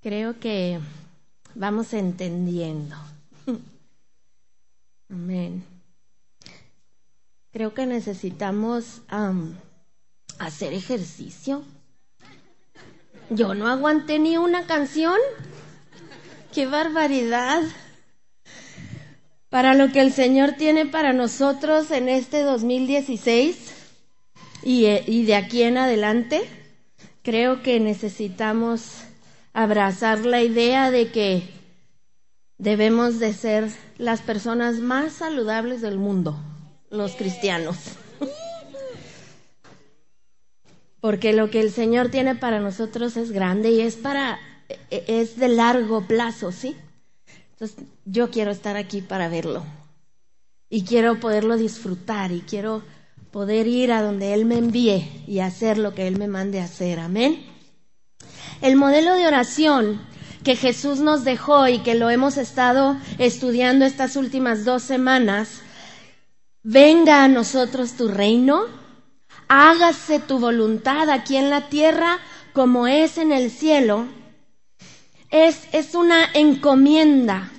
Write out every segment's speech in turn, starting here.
creo que vamos entendiendo. Amén. Creo que necesitamos hacer ejercicio. Yo no aguanté ni una canción. ¡Qué barbaridad! Para lo que el Señor tiene para nosotros en este 2016 y, y de aquí en adelante, creo que necesitamos abrazar la idea de que debemos de ser las personas más saludables del mundo, los cristianos. Porque lo que el Señor tiene para nosotros es grande y es para es de largo plazo, ¿sí? Entonces, yo quiero estar aquí para verlo. Y quiero poderlo disfrutar y quiero poder ir a donde Él me envíe y hacer lo que Él me mande hacer. Amén. El modelo de oración que Jesús nos dejó y que lo hemos estado estudiando estas últimas dos semanas, venga a nosotros tu reino, hágase tu voluntad aquí en la tierra como es en el cielo, es, es una encomienda.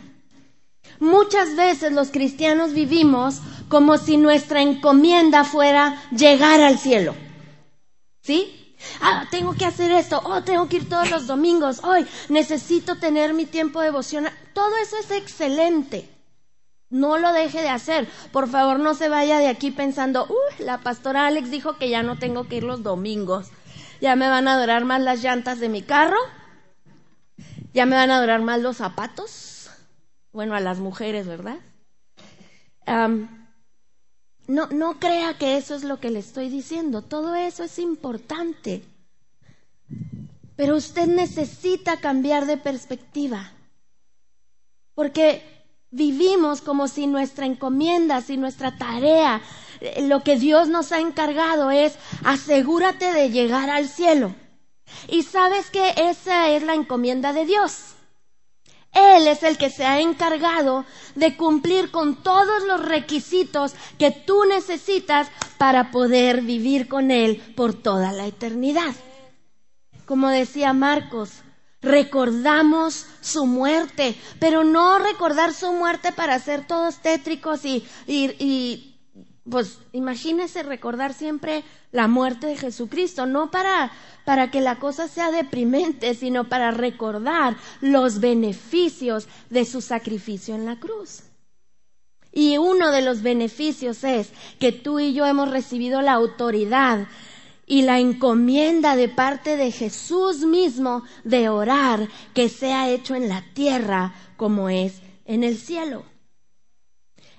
Muchas veces los cristianos vivimos como si nuestra encomienda fuera llegar al cielo. ¿Sí? Ah, tengo que hacer esto. Oh, tengo que ir todos los domingos. Hoy necesito tener mi tiempo devocional. Todo eso es excelente. No lo deje de hacer. Por favor, no se vaya de aquí pensando, uy, la pastora Alex dijo que ya no tengo que ir los domingos. Ya me van a durar más las llantas de mi carro. Ya me van a durar más los zapatos. Bueno, a las mujeres, ¿verdad? No, no crea que eso es lo que le estoy diciendo. Todo eso es importante. Pero usted necesita cambiar de perspectiva. Porque vivimos como si nuestra encomienda, si nuestra tarea, eh, lo que Dios nos ha encargado es asegúrate de llegar al cielo. Y sabes que esa es la encomienda de Dios. Él es el que se ha encargado de cumplir con todos los requisitos que tú necesitas para poder vivir con Él por toda la eternidad. Como decía Marcos, recordamos su muerte, pero no recordar su muerte para ser todos tétricos y, y, pues imagínese recordar siempre la muerte de Jesucristo, no para, para que la cosa sea deprimente, sino para recordar los beneficios de su sacrificio en la cruz. Y uno de los beneficios es que tú y yo hemos recibido la autoridad y la encomienda de parte de Jesús mismo de orar que sea hecho en la tierra como es en el cielo.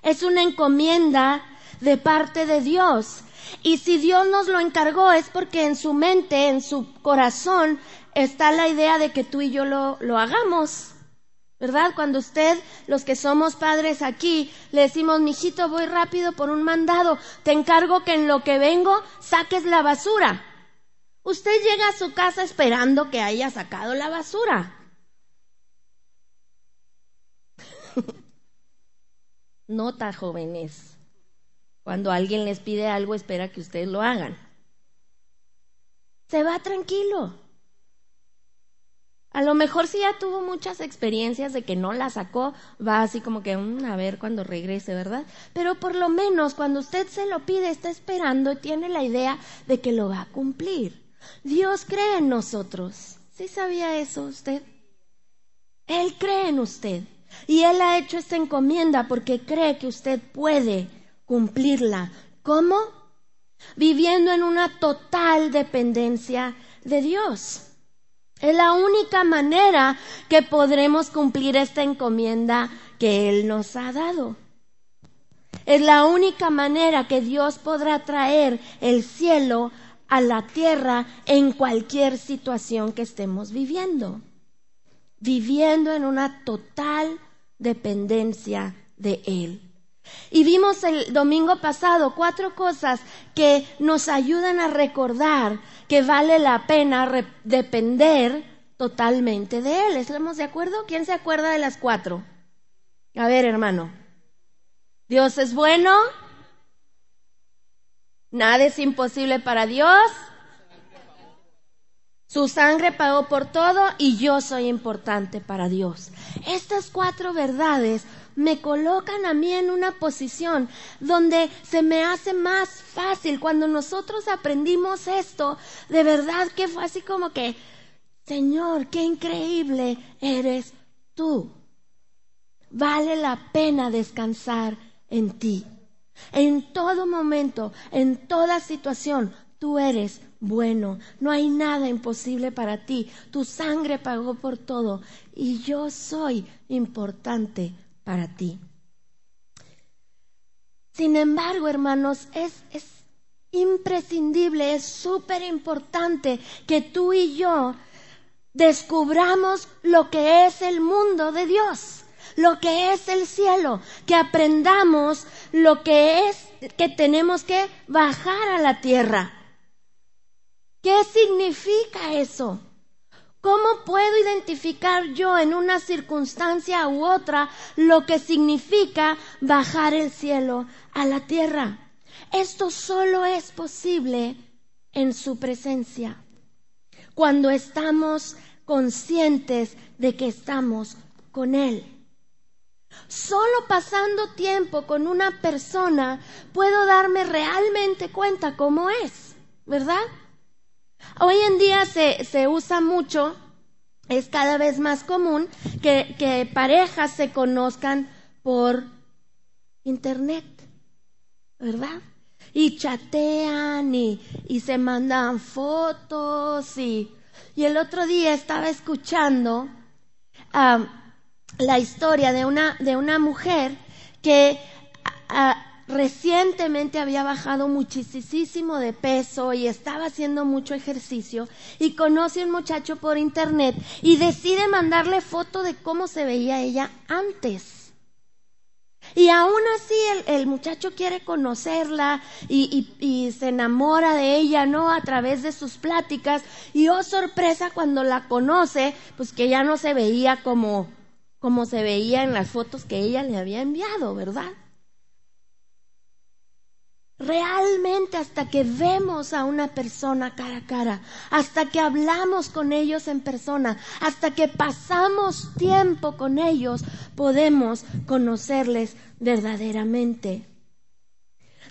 Es una encomienda de parte de Dios. Y si Dios nos lo encargó es porque en su mente, en su corazón, está la idea de que tú y yo lo, lo hagamos. ¿Verdad? Cuando usted, los que somos padres aquí, le decimos, mijito, voy rápido por un mandado, te encargo que en lo que vengo saques la basura. Usted llega a su casa esperando que haya sacado la basura. Nota, jóvenes. Cuando alguien les pide algo, espera que ustedes lo hagan. Se va tranquilo. A lo mejor si ya tuvo muchas experiencias de que no la sacó, va así como que mm, a ver cuando regrese, ¿verdad? Pero por lo menos cuando usted se lo pide, está esperando y tiene la idea de que lo va a cumplir. Dios cree en nosotros. ¿Sí sabía eso usted? Él cree en usted. Y Él ha hecho esta encomienda porque cree que usted puede cumplirla. ¿Cómo? Viviendo en una total dependencia de Dios. Es la única manera que podremos cumplir esta encomienda que Él nos ha dado. Es la única manera que Dios podrá traer el cielo a la tierra en cualquier situación que estemos viviendo. Viviendo en una total dependencia de Él. Y vimos el domingo pasado cuatro cosas que nos ayudan a recordar que vale la pena depender totalmente de Él. ¿Estamos de acuerdo? ¿Quién se acuerda de las cuatro? A ver, hermano. Dios es bueno. Nada es imposible para Dios. Su sangre pagó por todo y yo soy importante para Dios. Estas cuatro verdades me colocan a mí en una posición donde se me hace más fácil. Cuando nosotros aprendimos esto, de verdad que fue así como que, Señor, qué increíble eres tú. Vale la pena descansar en ti. En todo momento, en toda situación, tú eres bueno. No hay nada imposible para ti. Tu sangre pagó por todo y yo soy importante para ti. Sin embargo, hermanos, es, es imprescindible, es súper importante que tú y yo descubramos lo que es el mundo de Dios, lo que es el cielo, que aprendamos lo que es que tenemos que bajar a la tierra. ¿Qué significa eso? ¿Cómo puedo identificar yo en una circunstancia u otra lo que significa bajar el cielo a la tierra? Esto solo es posible en su presencia, cuando estamos conscientes de que estamos con Él. Solo pasando tiempo con una persona puedo darme realmente cuenta cómo es, ¿verdad? Hoy en día se, se usa mucho, es cada vez más común que, que parejas se conozcan por internet, ¿verdad? Y chatean y, y se mandan fotos y, y el otro día estaba escuchando la historia de una, de una mujer que recientemente había bajado muchísimo de peso y estaba haciendo mucho ejercicio y conoce a un muchacho por internet y decide mandarle foto de cómo se veía ella antes. Y aún así el, muchacho quiere conocerla y, y, se enamora de ella, ¿no? A través de sus pláticas. Y oh sorpresa cuando la conoce, pues que ya no se veía como, como se veía en las fotos que ella le había enviado, ¿verdad? Realmente hasta que vemos a una persona cara a cara, hasta que hablamos con ellos en persona, hasta que pasamos tiempo con ellos, podemos conocerles verdaderamente.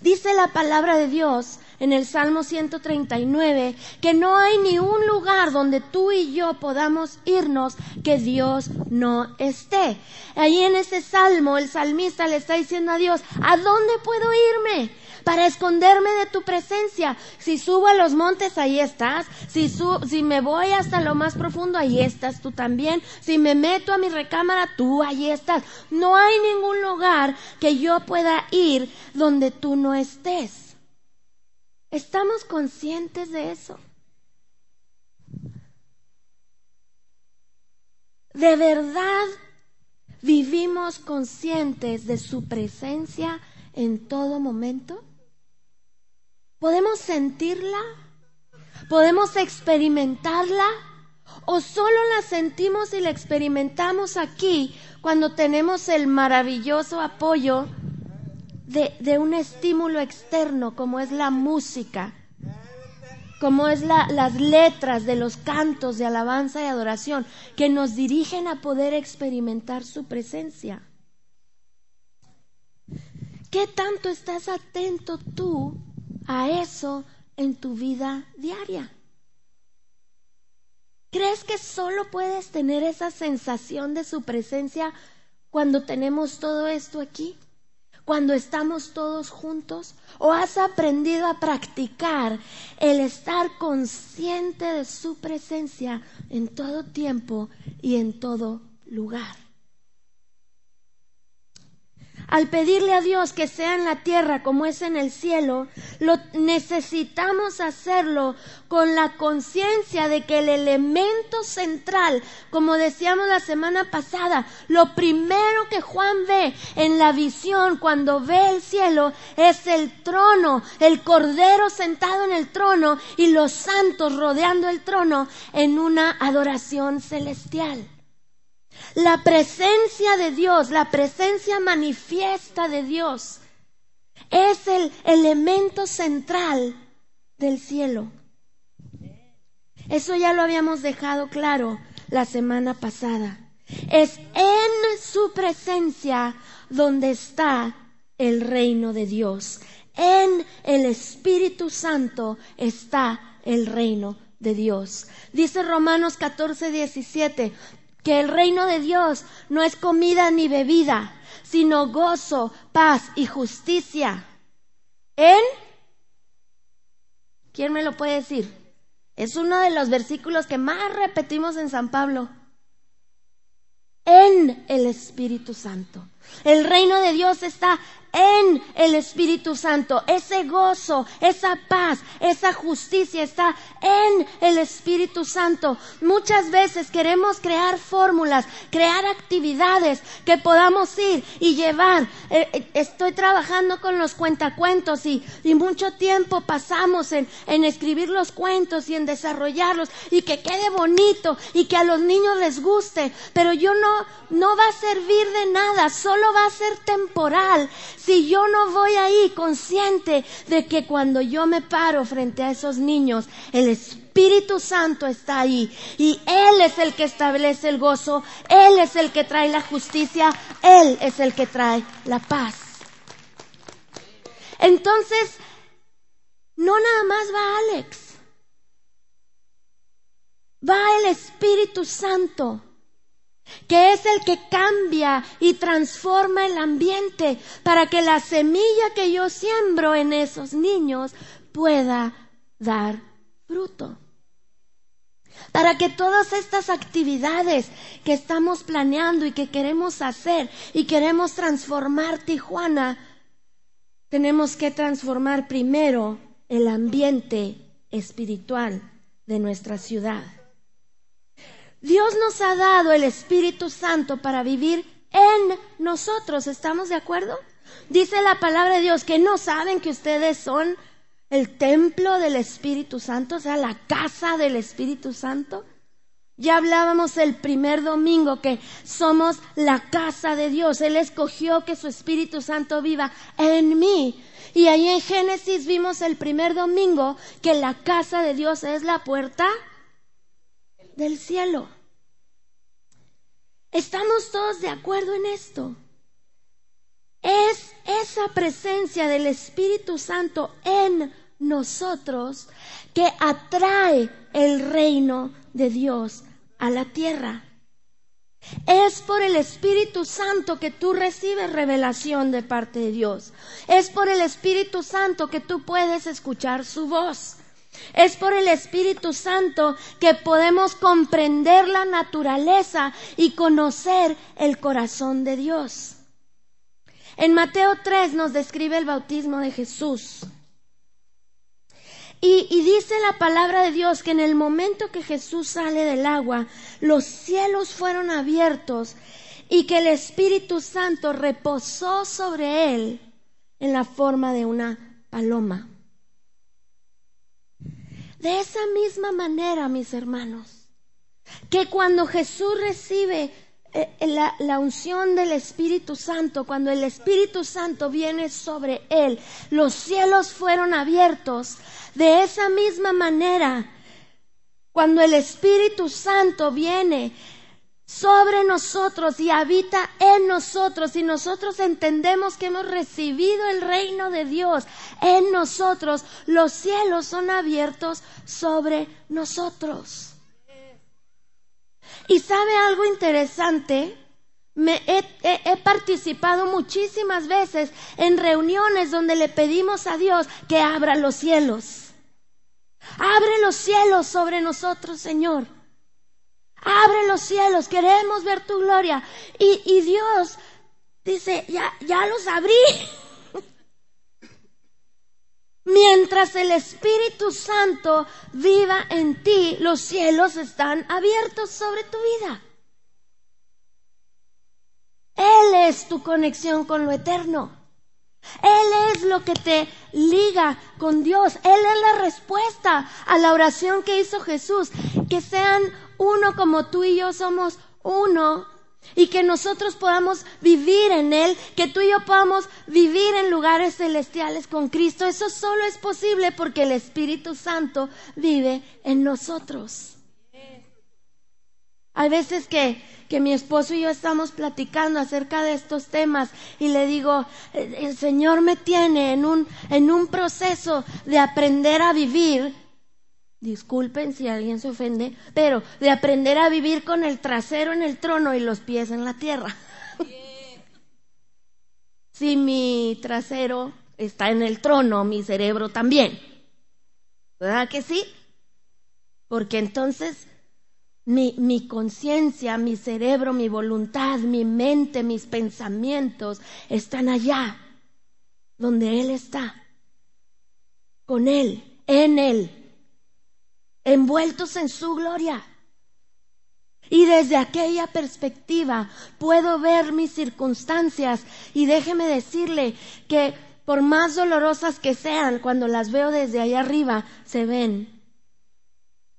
Dice la palabra de Dios en el Salmo 139 que no hay ni un lugar donde tú y yo podamos irnos que Dios no esté. Ahí en ese salmo el salmista le está diciendo a Dios, ¿a dónde puedo irme? Para esconderme de tu presencia. Si subo a los montes, ahí estás. Si, me voy hasta lo más profundo, ahí estás tú también. Si me meto a mi recámara, tú ahí estás. No hay ningún lugar que yo pueda ir donde tú no estés. ¿Estamos conscientes de eso? ¿De verdad vivimos conscientes de su presencia en todo momento? ¿Podemos sentirla? ¿Podemos experimentarla? ¿O solo la sentimos y la experimentamos aquí cuando tenemos el maravilloso apoyo de, un estímulo externo como es la música, como es las letras de los cantos de alabanza y adoración que nos dirigen a poder experimentar su presencia? ¿Qué tanto estás atento tú a eso en tu vida diaria? ¿Crees que solo puedes tener esa sensación de su presencia cuando tenemos todo esto aquí? ¿Cuando estamos todos juntos? ¿O has aprendido a practicar el estar consciente de su presencia en todo tiempo y en todo lugar? Al pedirle a Dios que sea en la tierra como es en el cielo, lo necesitamos hacerlo con la conciencia de que el elemento central, como decíamos la semana pasada, lo primero que Juan ve en la visión cuando ve el cielo es el trono, el cordero sentado en el trono y los santos rodeando el trono en una adoración celestial. La presencia de Dios, la presencia manifiesta de Dios, es el elemento central del cielo. Eso ya lo habíamos dejado claro la semana pasada. Es en su presencia donde está el reino de Dios. En el Espíritu Santo está el reino de Dios. Dice Romanos 14, 17 que el reino de Dios no es comida ni bebida, sino gozo, paz y justicia. En... ¿Quién me lo puede decir? Es uno de los versículos que más repetimos en San Pablo. En el Espíritu Santo. El reino de Dios está en el Espíritu Santo. Ese gozo, esa paz, esa justicia está en el Espíritu Santo. Muchas veces queremos crear fórmulas, crear actividades que podamos ir y llevar. Eh, eh, estoy trabajando con los cuentacuentos y, y mucho tiempo pasamos en, en escribir los cuentos y en desarrollarlos y que quede bonito y que a los niños les guste. Pero yo no, no va a servir de nada, solo va a ser temporal si yo no voy ahí consciente de que cuando yo me paro frente a esos niños, el Espíritu Santo está ahí y Él es el que establece el gozo, Él es el que trae la justicia, Él es el que trae la paz. Entonces, no nada más va Alex, va el Espíritu Santo que es el que cambia y transforma el ambiente para que la semilla que yo siembro en esos niños pueda dar fruto. Para que todas estas actividades que estamos planeando y que queremos hacer y queremos transformar Tijuana, tenemos que transformar primero el ambiente espiritual de nuestra ciudad. Dios nos ha dado el Espíritu Santo para vivir en nosotros. ¿Estamos de acuerdo? Dice la palabra de Dios que no saben que ustedes son el templo del Espíritu Santo, o sea, la casa del Espíritu Santo. Ya hablábamos el primer domingo que somos la casa de Dios. Él escogió que su Espíritu Santo viva en mí. Y ahí en Génesis vimos el primer domingo que la casa de Dios es la puerta del cielo. ¿Estamos todos de acuerdo en esto? Es esa presencia del Espíritu Santo en nosotros que atrae el reino de Dios a la tierra. Es por el Espíritu Santo que tú recibes revelación de parte de Dios. Es por el Espíritu Santo que tú puedes escuchar su voz. Es por el Espíritu Santo que podemos comprender la naturaleza y conocer el corazón de Dios. En Mateo 3 nos describe el bautismo de Jesús. Y, dice la palabra de Dios que en el momento que Jesús sale del agua, los cielos fueron abiertos y que el Espíritu Santo reposó sobre él en la forma de una paloma. De esa misma manera, mis hermanos, que cuando Jesús recibe eh, la, la, unción del Espíritu Santo, cuando el Espíritu Santo viene sobre él, los cielos fueron abiertos. De esa misma manera, cuando el Espíritu Santo viene sobre nosotros y habita en nosotros y nosotros entendemos que hemos recibido el reino de Dios en nosotros, los cielos son abiertos sobre nosotros. Y sabe algo interesante, me he, participado muchísimas veces en reuniones donde le pedimos a Dios que abra los cielos. Abre los cielos sobre nosotros, Señor. Los cielos, queremos ver tu gloria. Y, Dios dice, ya, ya los abrí. Mientras el Espíritu Santo viva en ti, los cielos están abiertos sobre tu vida. Él es tu conexión con lo eterno. Él es lo que te liga con Dios. Él es la respuesta a la oración que hizo Jesús. Que sean uno como tú y yo somos uno. y que nosotros podamos vivir en Él, que tú y yo podamos vivir en lugares celestiales con Cristo. Eso solo es posible porque el Espíritu Santo vive en nosotros. Hay veces que, que mi esposo y yo estamos platicando acerca de estos temas y le digo, el Señor me tiene en un, en un proceso de aprender a vivir disculpen si alguien se ofende, pero de aprender a vivir con el trasero en el trono y los pies en la tierra. si mi trasero está en el trono, mi cerebro también. ¿Verdad que sí? Porque entonces mi, mi conciencia, mi cerebro, mi voluntad, mi mente, mis pensamientos están allá, donde Él está, con Él, en Él envueltos en su gloria. Y desde aquella perspectiva puedo ver mis circunstancias y déjeme decirle que por más dolorosas que sean, cuando las veo desde allá arriba, se ven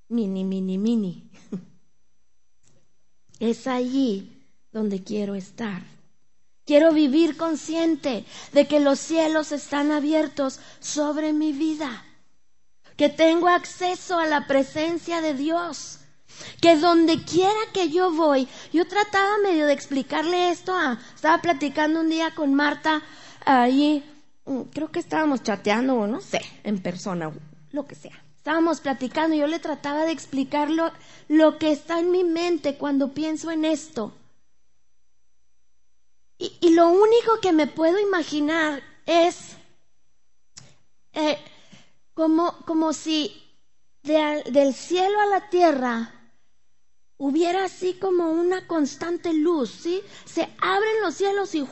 mini, mini, mini. Es allí donde quiero estar. Quiero vivir consciente de que los cielos están abiertos sobre mi vida que tengo acceso a la presencia de Dios, que donde quiera que yo voy, yo trataba medio de explicarle esto a, estaba platicando un día con Marta ahí, mm, creo que estábamos chateando o no sé, en persona, lo que sea. Estábamos platicando y yo le trataba de explicar lo, que está en mi mente cuando pienso en esto. Y, lo único que me puedo imaginar es como, como si del cielo a la tierra hubiera así como una constante luz, ¿sí? Se abren los cielos y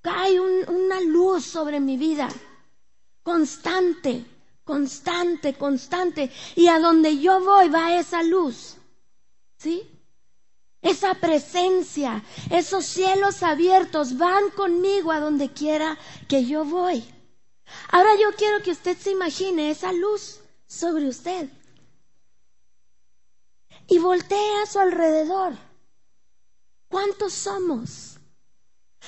cae una luz sobre mi vida, constante, constante, constante. Y a donde yo voy va esa luz, ¿sí? Esa presencia, esos cielos abiertos van conmigo a donde quiera que yo voy. Ahora yo quiero que usted se imagine esa luz sobre usted y voltee a su alrededor. ¿Cuántos somos?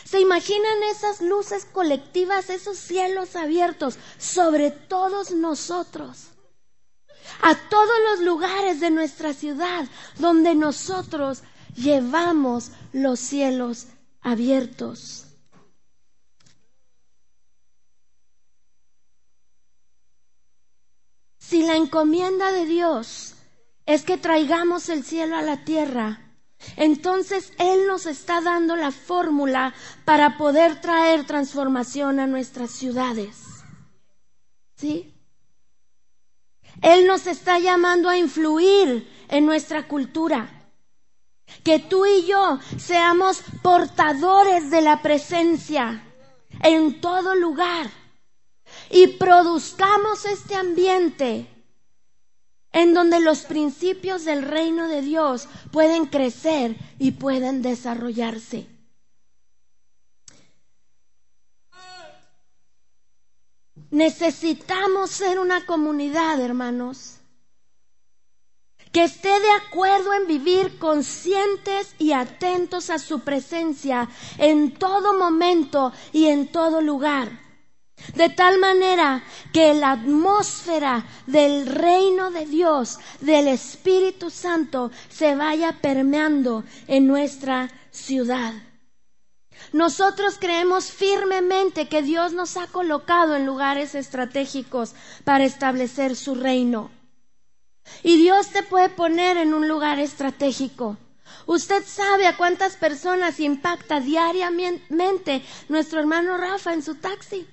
¿Se imaginan esas luces colectivas, esos cielos abiertos sobre todos nosotros? A todos los lugares de nuestra ciudad donde nosotros llevamos los cielos abiertos. Si la encomienda de Dios es que traigamos el cielo a la tierra, entonces Él nos está dando la fórmula para poder traer transformación a nuestras ciudades. ¿Sí? Él nos está llamando a influir en nuestra cultura. Que tú y yo seamos portadores de la presencia en todo lugar y produzcamos este ambiente en donde los principios del reino de Dios pueden crecer y pueden desarrollarse. Necesitamos ser una comunidad, hermanos, que esté de acuerdo en vivir conscientes y atentos a su presencia en todo momento y en todo lugar. De tal manera que la atmósfera del reino de Dios, del Espíritu Santo, se vaya permeando en nuestra ciudad. Nosotros creemos firmemente que Dios nos ha colocado en lugares estratégicos para establecer su reino. Y Dios te puede poner en un lugar estratégico. Usted sabe a cuántas personas impacta diariamente nuestro hermano Rafa en su taxi.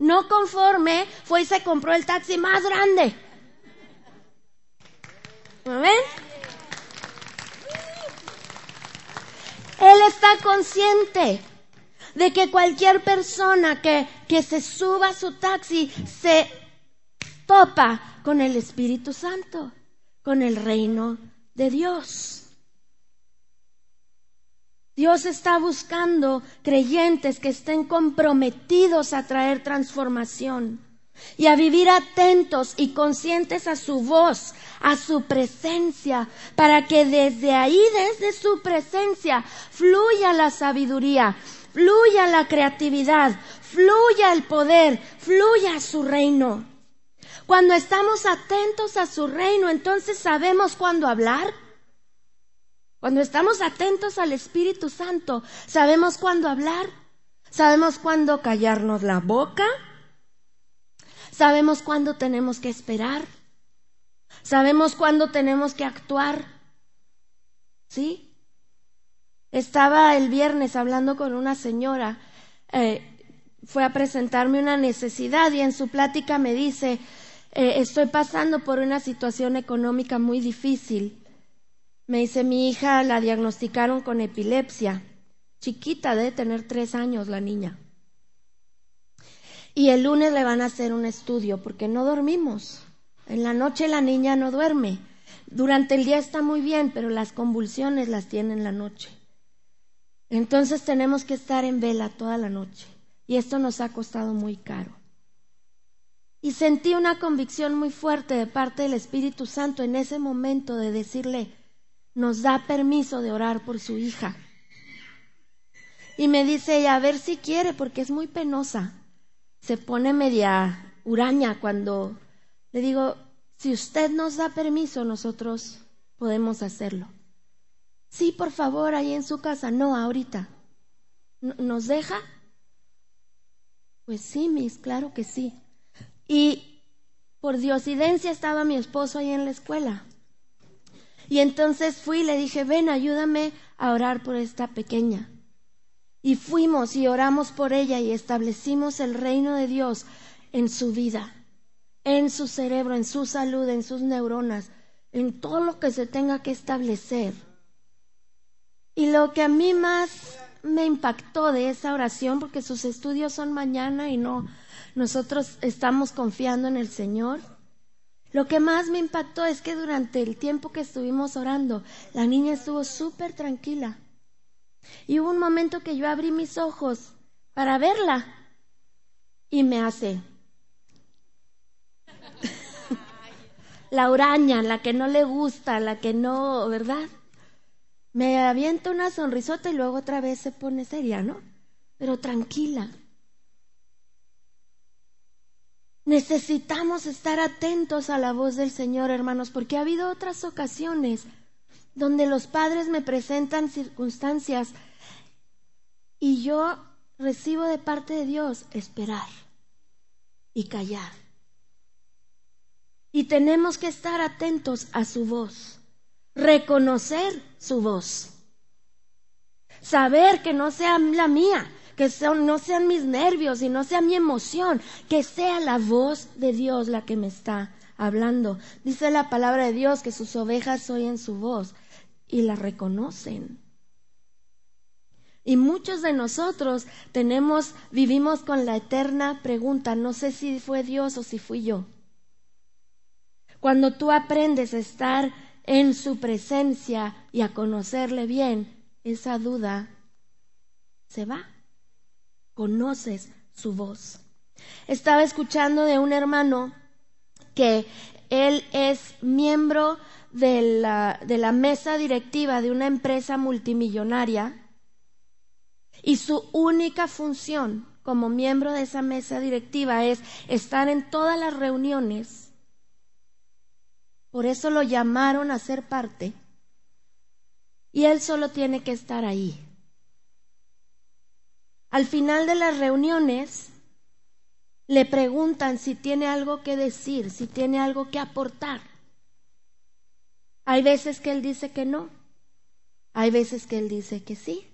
No conforme, fue y se compró el taxi más grande. ven? Él está consciente de que cualquier persona que, que se suba a su taxi se topa con el Espíritu Santo, con el reino de Dios. Dios está buscando creyentes que estén comprometidos a traer transformación. y a vivir atentos y conscientes a su voz, a su presencia, para que desde ahí, desde su presencia, fluya la sabiduría, fluya la creatividad, fluya el poder, fluya su reino. Cuando estamos atentos a su reino, entonces sabemos cuándo hablar. Cuando estamos atentos al Espíritu Santo, sabemos cuándo hablar, sabemos cuándo callarnos la boca, sabemos cuándo tenemos que esperar, sabemos cuándo tenemos que actuar. ¿Sí? Estaba el viernes hablando con una señora, eh, fue a presentarme una necesidad y en su plática me dice, eh, estoy pasando por una situación económica muy difícil. Me dice, mi hija la diagnosticaron con epilepsia. Chiquita, debe tener tres años la niña. Y el lunes le van a hacer un estudio porque no dormimos. En la noche la niña no duerme. Durante el día está muy bien, pero las convulsiones las tiene en la noche. Entonces tenemos que estar en vela toda la noche. Y esto nos ha costado muy caro. Y sentí una convicción muy fuerte de parte del Espíritu Santo en ese momento de decirle, nos da permiso de orar por su hija. Y me dice ella, a ver si quiere, porque es muy penosa. Se pone media huraña cuando le digo, si usted nos da permiso, nosotros podemos hacerlo. Sí, por favor, ahí en su casa. No, ahorita. ¿Nos deja? Pues sí, Miss, claro que sí. Y por diosidencia estaba mi esposo ahí en la escuela. Y entonces fui y le dije, ven, ayúdame a orar por esta pequeña. Y fuimos y oramos por ella y establecimos el reino de Dios en su vida, en su cerebro, en su salud, en sus neuronas, en todo lo que se tenga que establecer. Y lo que a mí más me impactó de esa oración, porque sus estudios son mañana y no nosotros estamos confiando en el Señor. Lo que más me impactó es que durante el tiempo que estuvimos orando, la niña estuvo súper tranquila. Y hubo un momento que yo abrí mis ojos para verla y me hace la uraña, la que no le gusta, la que no, ¿verdad? Me avienta una sonrisota y luego otra vez se pone seria, ¿no? Pero tranquila. Necesitamos estar atentos a la voz del Señor, hermanos, porque ha habido otras ocasiones donde los padres me presentan circunstancias y yo recibo de parte de Dios esperar y callar. Y tenemos que estar atentos a su voz, reconocer su voz, saber que no sea la mía, que no sean mis nervios y no sea mi emoción, que sea la voz de Dios la que me está hablando. Dice la palabra de Dios que sus ovejas oyen su voz y la reconocen. Y muchos de nosotros tenemos, vivimos con la eterna pregunta, no sé si fue Dios o si fui yo. Cuando tú aprendes a estar en su presencia y a conocerle bien, esa duda se va conoces su voz. Estaba escuchando de un hermano que él es miembro de la, de la mesa directiva de una empresa multimillonaria y su única función como miembro de esa mesa directiva es estar en todas las reuniones. Por eso lo llamaron a ser parte. Y él solo tiene que estar ahí. Al final de las reuniones le preguntan si tiene algo que decir, si tiene algo que aportar. Hay veces que él dice que no, hay veces que él dice que sí.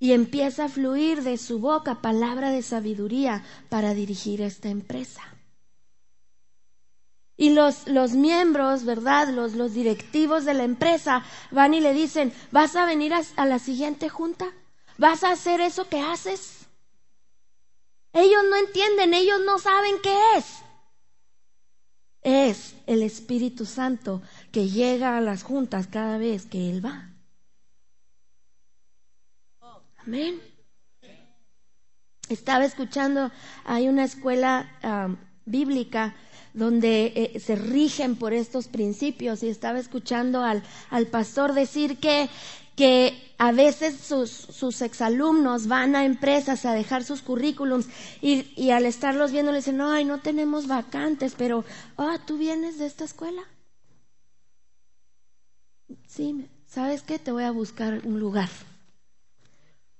Y empieza a fluir de su boca palabra de sabiduría para dirigir esta empresa. Y los, los miembros, ¿verdad? Los, los directivos de la empresa van y le dicen, ¿vas a venir a la siguiente junta? ¿Vas a hacer eso que haces? Ellos no entienden, ellos no saben qué es. Es el Espíritu Santo que llega a las juntas cada vez que Él va. Amén. Estaba escuchando, hay una escuela bíblica donde eh, se rigen por estos principios y estaba escuchando al, al pastor decir que, que a veces sus, sus, exalumnos van a empresas a dejar sus currículums y, y al estarlos viendo le dicen, ay, no tenemos vacantes, pero, ah, ¿tú vienes de esta escuela? Sí, ¿sabes qué? Te voy a buscar un lugar.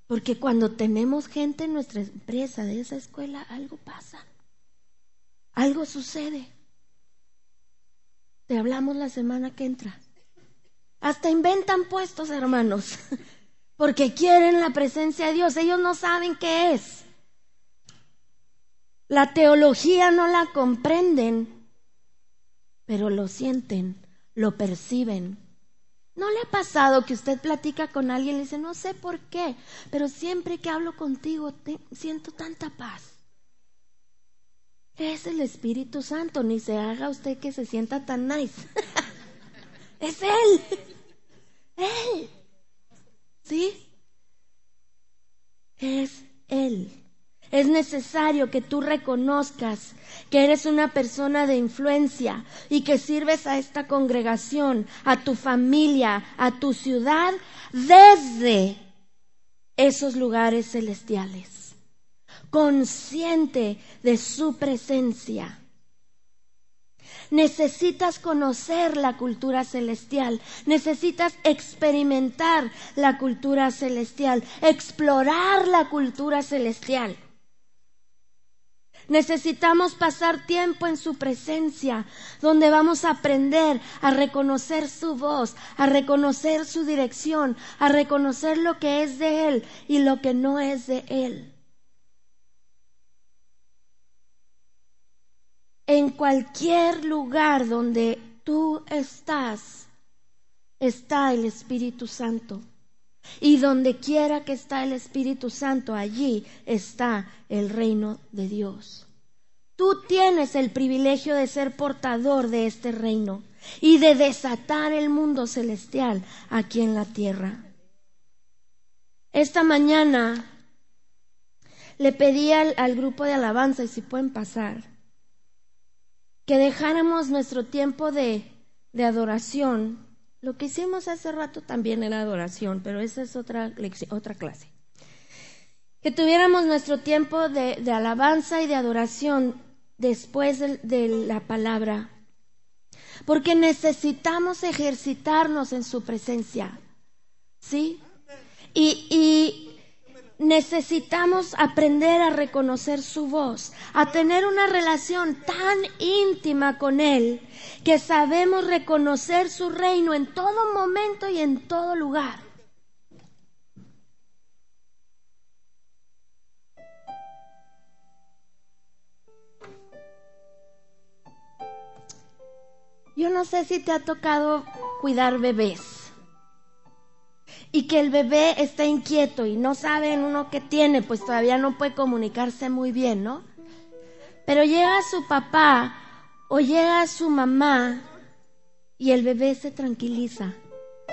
Porque cuando tenemos gente en nuestra empresa de esa escuela, algo pasa. Algo sucede. Te hablamos la semana que entra. Hasta inventan puestos, hermanos, porque quieren la presencia de Dios. Ellos no saben qué es. La teología no la comprenden, pero lo sienten, lo perciben. ¿No le ha pasado que usted platica con alguien y le dice, no sé por qué, pero siempre que hablo contigo siento tanta paz? Es el Espíritu Santo, ni se haga usted que se sienta tan nice. es Él. Él. ¿Sí? Es Él. Es necesario que tú reconozcas que eres una persona de influencia y que sirves a esta congregación, a tu familia, a tu ciudad, desde esos lugares celestiales, consciente de su presencia. Necesitas conocer la cultura celestial, necesitas experimentar la cultura celestial, explorar la cultura celestial. Necesitamos pasar tiempo en su presencia, donde vamos a aprender a reconocer su voz, a reconocer su dirección, a reconocer lo que es de Él y lo que no es de Él. En cualquier lugar donde tú estás, está el Espíritu Santo. Y donde quiera que está el Espíritu Santo, allí está el reino de Dios. Tú tienes el privilegio de ser portador de este reino y de desatar el mundo celestial aquí en la tierra. Esta mañana le pedí al, grupo de alabanza, y si pueden pasar, que dejáramos nuestro tiempo de, de adoración lo que hicimos hace rato también era adoración, pero esa es otra, otra clase. Que tuviéramos nuestro tiempo de, alabanza y de adoración después de, la palabra. Porque necesitamos ejercitarnos en su presencia. ¿Sí? y necesitamos aprender a reconocer su voz, a tener una relación tan íntima con Él que sabemos reconocer su reino en todo momento y en todo lugar. Yo no sé si te ha tocado cuidar bebés y que el bebé está inquieto y no sabe uno qué tiene, pues todavía no puede comunicarse muy bien, ¿no? Pero llega su papá o llega su mamá y el bebé se tranquiliza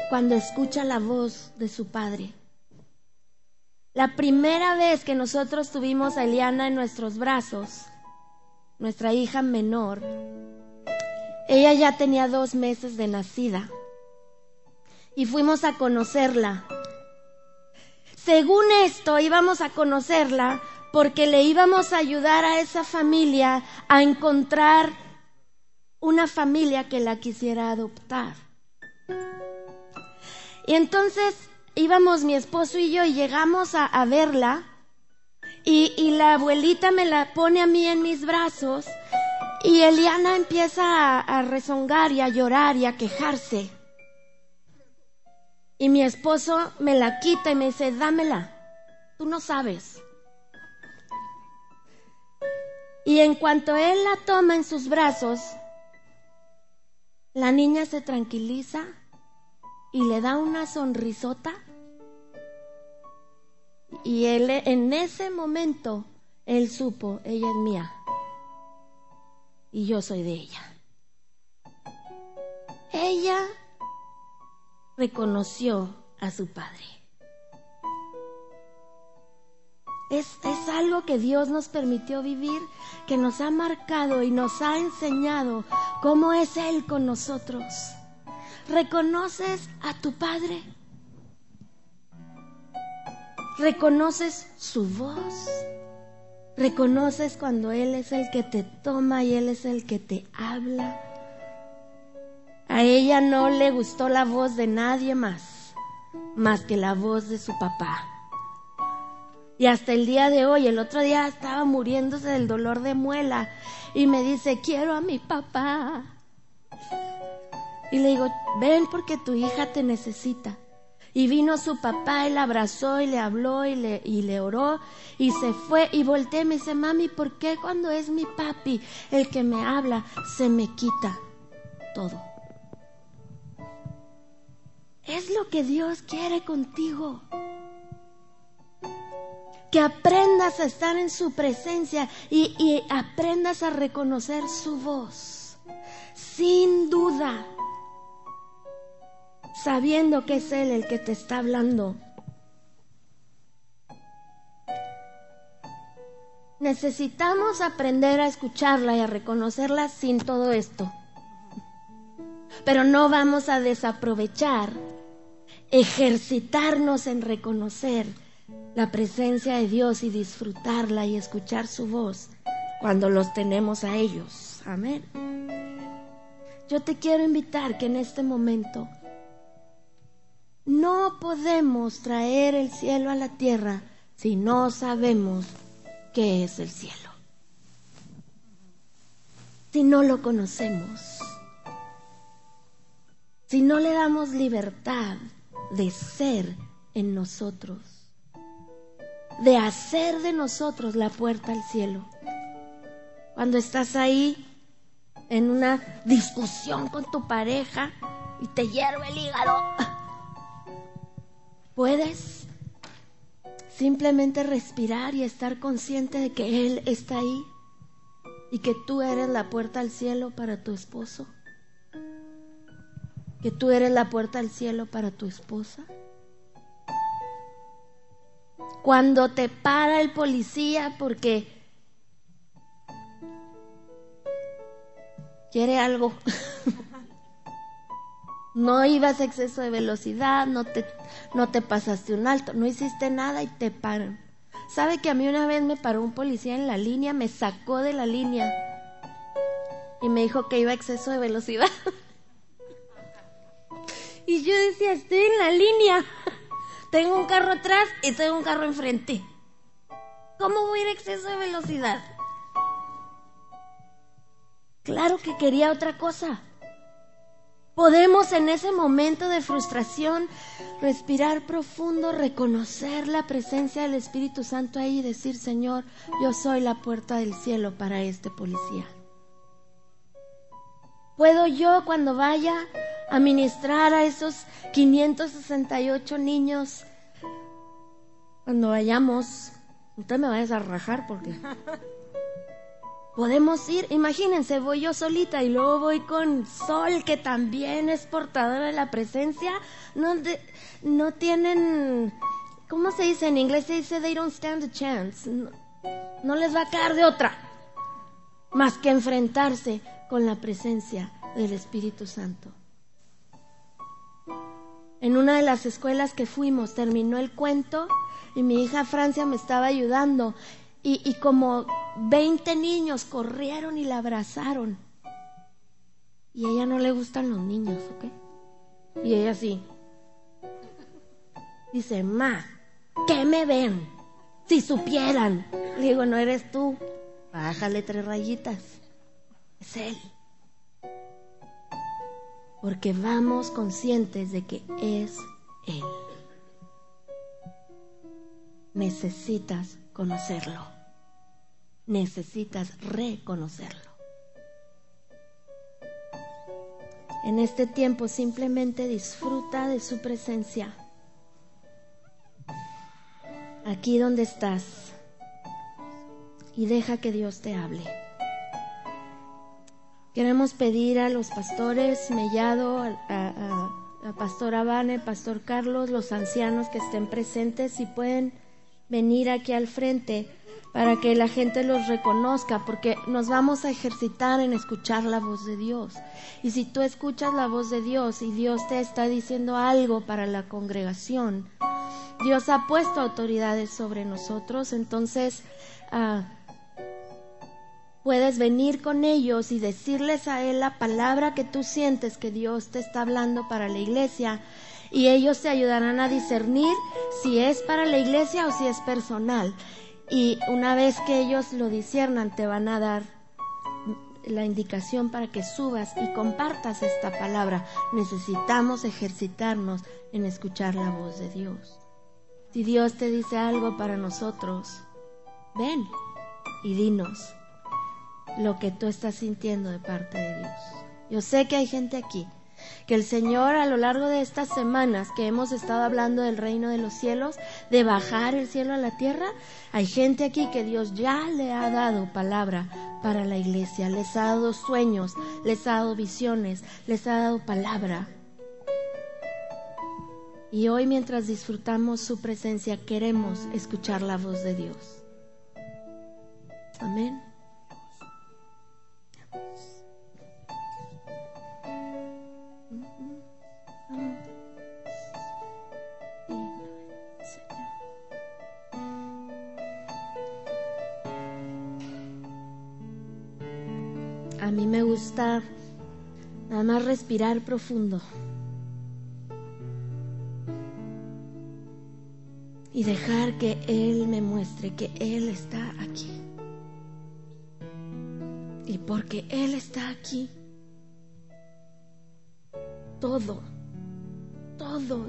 cuando escucha la voz de su padre. La primera vez que nosotros tuvimos a Eliana en nuestros brazos, nuestra hija menor, ella ya tenía dos meses de nacida y fuimos a conocerla. Según esto, íbamos a conocerla porque le íbamos a ayudar a esa familia a encontrar una familia que la quisiera adoptar. Y entonces íbamos mi esposo y yo y llegamos a, verla y, la abuelita me la pone a mí en mis brazos y Eliana empieza a, a rezongar y a llorar y a quejarse. Y mi esposo me la quita y me dice, dámela, tú no sabes. Y en cuanto él la toma en sus brazos, la niña se tranquiliza y le da una sonrisota. Y él en ese momento, él supo, ella es mía. Y yo soy de ella. Ella reconoció a su padre. Es, es algo que Dios nos permitió vivir, que nos ha marcado y nos ha enseñado cómo es Él con nosotros. ¿Reconoces a tu Padre? ¿Reconoces su voz? ¿Reconoces cuando Él es el que te toma y Él es el que te habla? A ella no le gustó la voz de nadie más, más que la voz de su papá. Y hasta el día de hoy, el otro día estaba muriéndose del dolor de muela y me dice, quiero a mi papá. Y le digo, ven porque tu hija te necesita. Y vino su papá y la abrazó y le habló y le, y le oró y se fue y volteé y me dice, mami, ¿por qué cuando es mi papi el que me habla se me quita todo? Es lo que Dios quiere contigo que aprendas a estar en su presencia y, aprendas a reconocer su voz, sin duda, sabiendo que es Él el que te está hablando. Necesitamos aprender a escucharla y a reconocerla sin todo esto. Pero no vamos a desaprovechar ejercitarnos en reconocer la presencia de Dios y disfrutarla y escuchar su voz cuando los tenemos a ellos. Amén. Yo te quiero invitar que en este momento no podemos traer el cielo a la tierra si no sabemos qué es el cielo. Si no lo conocemos. Si no le damos libertad de ser en nosotros de hacer de nosotros la puerta al cielo. Cuando estás ahí en una discusión con tu pareja y te hierve el hígado, puedes simplemente respirar y estar consciente de que Él está ahí y que tú eres la puerta al cielo para tu esposo, que tú eres la puerta al cielo para tu esposa. Cuando te para el policía porque quiere algo. No ibas a exceso de velocidad, no te, no te pasaste un alto, no hiciste nada y te paran. ¿Sabe que a mí una vez me paró un policía en la línea, me sacó de la línea y me dijo que iba a exceso de velocidad? y yo decía, estoy en la línea. Tengo un carro atrás y tengo un carro enfrente. ¿Cómo voy a ir a exceso de velocidad? Claro que quería otra cosa. Podemos en ese momento de frustración respirar profundo, reconocer la presencia del Espíritu Santo ahí y decir, Señor, yo soy la puerta del cielo para este policía. ¿Puedo yo cuando vaya a ministrar a esos 568 niños cuando vayamos? Usted me vayas a rajar porque podemos ir, imagínense, voy yo solita y luego voy con Sol, que también es portadora de la presencia. No, no tienen, ¿cómo se dice en inglés? Se dice, they don't stand a chance. No, no les va a caer de otra, más que enfrentarse con la presencia del Espíritu Santo. En una de las escuelas que fuimos terminó el cuento y mi hija Francia me estaba ayudando y, como 20 niños corrieron y la abrazaron. Y ella no le gustan los niños, ¿ok? Y ella sí. Dice, ma, ¿qué me ven? Si supieran. Le digo, no eres tú. Bájale tres rayitas. Es él porque vamos conscientes de que es Él. Necesitas conocerlo. Necesitas reconocerlo. En este tiempo simplemente disfruta de su presencia. Aquí donde estás. Y deja que Dios te hable. Queremos pedir a los pastores Mellado, a, Pastor Abane, Pastor Carlos, los ancianos que estén presentes, si pueden venir aquí al frente para que la gente los reconozca, porque nos vamos a ejercitar en escuchar la voz de Dios. Y si tú escuchas la voz de Dios y Dios te está diciendo algo para la congregación, Dios ha puesto autoridades sobre nosotros, entonces ah, puedes venir con ellos y decirles a Él la palabra que tú sientes que Dios te está hablando para la iglesia y ellos te ayudarán a discernir si es para la iglesia o si es personal. Y una vez que ellos lo disciernan, te van a dar la indicación para que subas y compartas esta palabra. Necesitamos ejercitarnos en escuchar la voz de Dios. Si Dios te dice algo para nosotros, ven y dinos lo que tú estás sintiendo de parte de Dios. Yo sé que hay gente aquí que el Señor a lo largo de estas semanas que hemos estado hablando del reino de los cielos, de bajar el cielo a la tierra, hay gente aquí que Dios ya le ha dado palabra para la iglesia, les ha dado sueños, les ha dado visiones, les ha dado palabra. Y hoy mientras disfrutamos su presencia queremos escuchar la voz de Dios. Amén. Nada más respirar profundo y dejar que Él me muestre que Él está aquí. Y porque Él está aquí, todo, todo,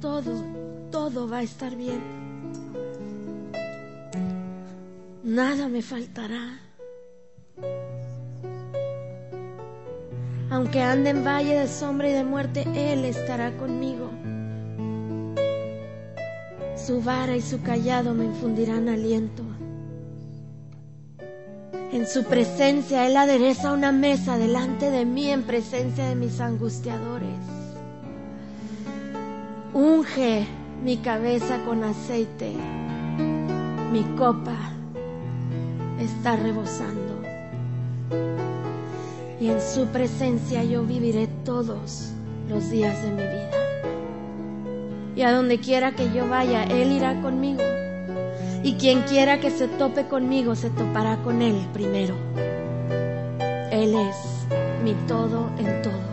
todo, todo va a estar bien. Nada me faltará. Aunque ande en valle de sombra y de muerte, Él estará conmigo. Su vara y su callado me infundirán aliento. En su presencia Él adereza una mesa delante de mí en presencia de mis angustiadores. Unge mi cabeza con aceite. Mi copa está rebosando y en su presencia yo viviré todos los días de mi vida. Y a donde quiera que yo vaya, Él irá conmigo. Y quien quiera que se tope conmigo, se topará con Él primero. Él es mi todo en todo.